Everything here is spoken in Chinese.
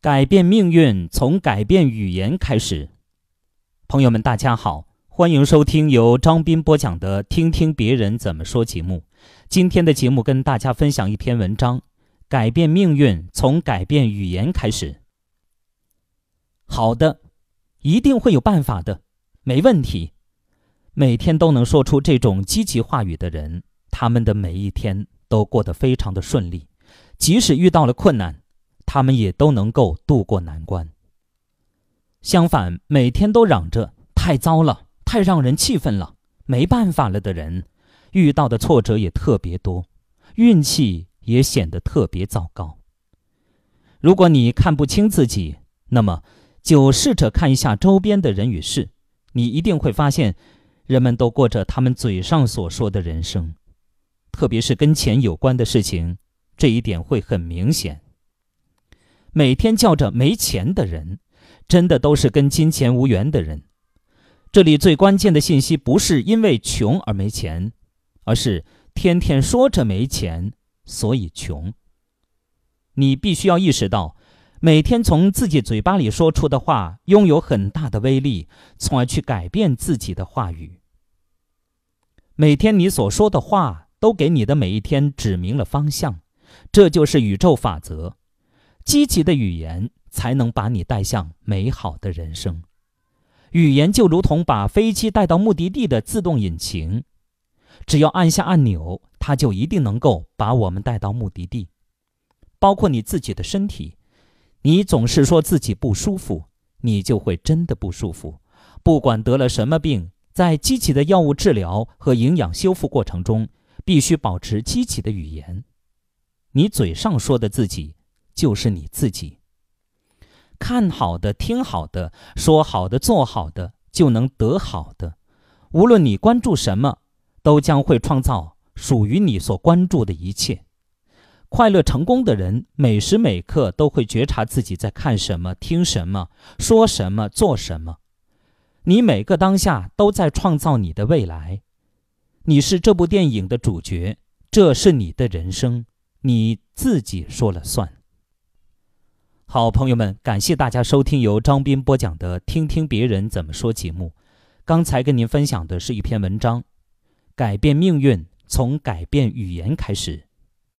改变命运从改变语言开始。朋友们，大家好，欢迎收听由张斌播讲的《听听别人怎么说》节目。今天的节目跟大家分享一篇文章：改变命运从改变语言开始。好的，一定会有办法的，没问题。每天都能说出这种积极话语的人，他们的每一天都过得非常的顺利，即使遇到了困难。他们也都能够渡过难关。相反，每天都嚷着太糟了、太让人气愤了、没办法了的人，遇到的挫折也特别多，运气也显得特别糟糕。如果你看不清自己，那么就试着看一下周边的人与事，你一定会发现，人们都过着他们嘴上所说的人生，特别是跟钱有关的事情，这一点会很明显。每天叫着没钱的人，真的都是跟金钱无缘的人。这里最关键的信息不是因为穷而没钱，而是天天说着没钱，所以穷。你必须要意识到，每天从自己嘴巴里说出的话拥有很大的威力，从而去改变自己的话语。每天你所说的话都给你的每一天指明了方向，这就是宇宙法则。积极的语言才能把你带向美好的人生。语言就如同把飞机带到目的地的自动引擎，只要按下按钮，它就一定能够把我们带到目的地。包括你自己的身体，你总是说自己不舒服，你就会真的不舒服。不管得了什么病，在积极的药物治疗和营养修复过程中，必须保持积极的语言。你嘴上说的自己。就是你自己。看好的、听好的、说好的、做好的，就能得好的。无论你关注什么，都将会创造属于你所关注的一切。快乐成功的人，每时每刻都会觉察自己在看什么、听什么、说什么、做什么。你每个当下都在创造你的未来。你是这部电影的主角，这是你的人生，你自己说了算。好，朋友们，感谢大家收听由张斌播讲的《听听别人怎么说》节目。刚才跟您分享的是一篇文章，改变命运从改变语言开始。